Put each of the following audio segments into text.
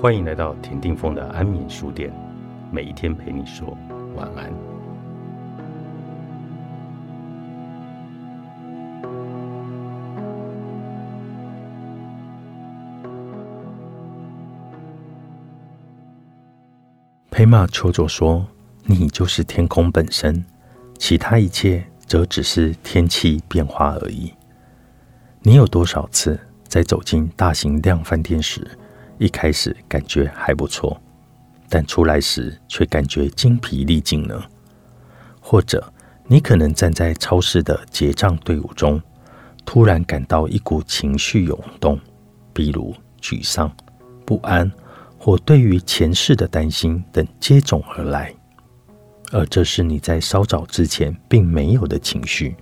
欢迎来到田定峰的安眠书店，每一天陪你说晚安。佩玛丘佐说：“你就是天空本身，其他一切则只是天气变化而已。”你有多少次在走进大型量饭店时，一开始感觉还不错，但出来时却感觉精疲力尽呢？或者你可能站在超市的结账队伍中，突然感到一股情绪涌动，比如沮丧、不安。或对于前世的担心等接踵而来，而这是你在稍早之前并没有的情绪。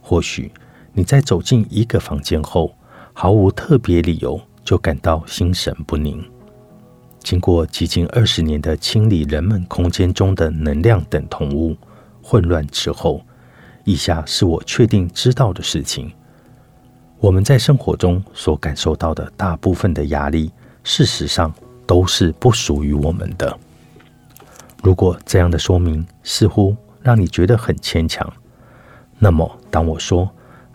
或许你在走进一个房间后，毫无特别理由就感到心神不宁。经过几近二十年的清理人们空间中的能量等同物混乱之后，以下是我确定知道的事情：我们在生活中所感受到的大部分的压力，事实上。都是不属于我们的。如果这样的说明似乎让你觉得很牵强，那么当我说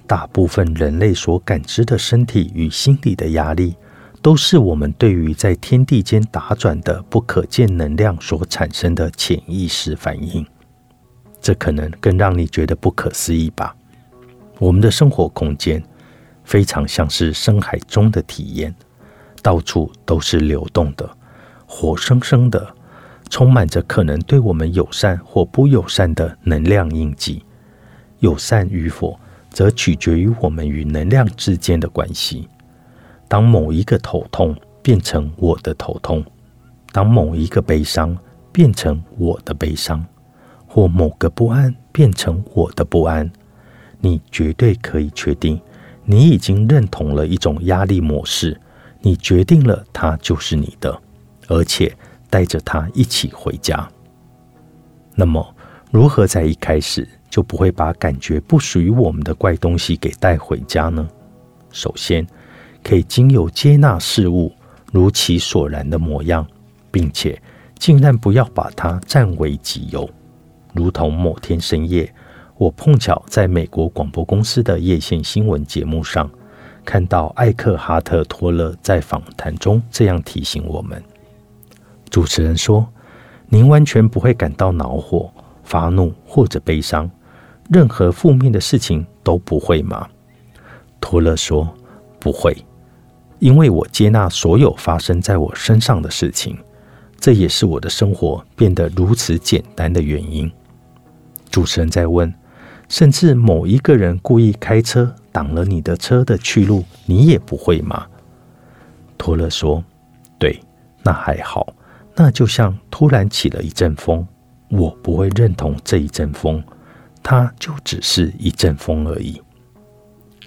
大部分人类所感知的身体与心理的压力，都是我们对于在天地间打转的不可见能量所产生的潜意识反应，这可能更让你觉得不可思议吧？我们的生活空间非常像是深海中的体验。到处都是流动的、活生生的，充满着可能对我们友善或不友善的能量印记。友善与否，则取决于我们与能量之间的关系。当某一个头痛变成我的头痛，当某一个悲伤变成我的悲伤，或某个不安变成我的不安，你绝对可以确定，你已经认同了一种压力模式。你决定了，它就是你的，而且带着它一起回家。那么，如何在一开始就不会把感觉不属于我们的怪东西给带回家呢？首先，可以经由接纳事物如其所然的模样，并且尽量不要把它占为己有。如同某天深夜，我碰巧在美国广播公司的夜线新闻节目上。看到艾克哈特·托勒在访谈中这样提醒我们：主持人说：“您完全不会感到恼火、发怒或者悲伤，任何负面的事情都不会吗？”托勒说：“不会，因为我接纳所有发生在我身上的事情，这也是我的生活变得如此简单的原因。”主持人在问。甚至某一个人故意开车挡了你的车的去路，你也不会吗？托勒说：“对，那还好。那就像突然起了一阵风，我不会认同这一阵风，它就只是一阵风而已。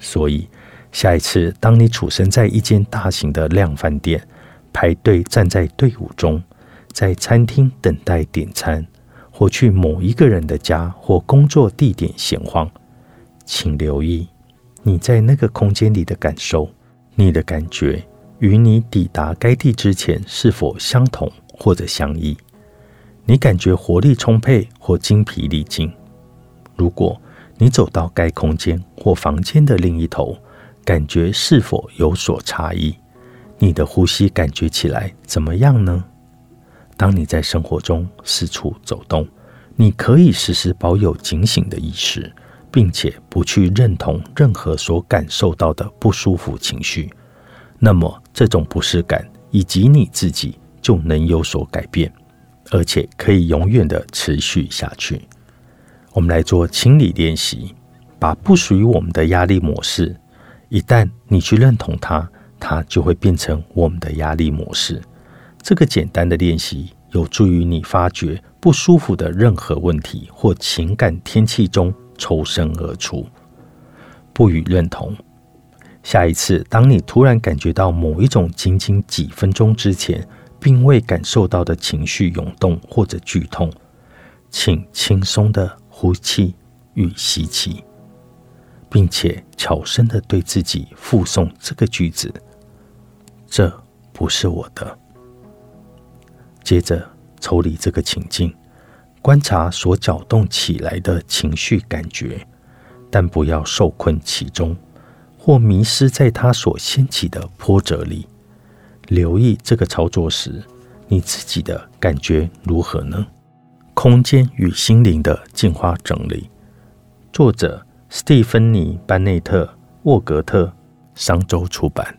所以，下一次当你处身在一间大型的量饭店，排队站在队伍中，在餐厅等待点餐。”或去某一个人的家或工作地点闲晃，请留意你在那个空间里的感受，你的感觉与你抵达该地之前是否相同或者相异？你感觉活力充沛或精疲力尽？如果你走到该空间或房间的另一头，感觉是否有所差异？你的呼吸感觉起来怎么样呢？当你在生活中四处走动，你可以时时保有警醒的意识，并且不去认同任何所感受到的不舒服情绪。那么，这种不适感以及你自己就能有所改变，而且可以永远的持续下去。我们来做清理练习，把不属于我们的压力模式，一旦你去认同它，它就会变成我们的压力模式。这个简单的练习有助于你发觉不舒服的任何问题或情感天气中抽身而出，不予认同。下一次，当你突然感觉到某一种仅仅几分钟之前并未感受到的情绪涌动或者剧痛，请轻松的呼气与吸气，并且悄声的对自己附送这个句子：“这不是我的。”接着抽离这个情境，观察所搅动起来的情绪感觉，但不要受困其中，或迷失在它所掀起的波折里。留意这个操作时，你自己的感觉如何呢？空间与心灵的进化整理，作者斯蒂芬妮·班内特·沃格特，商周出版。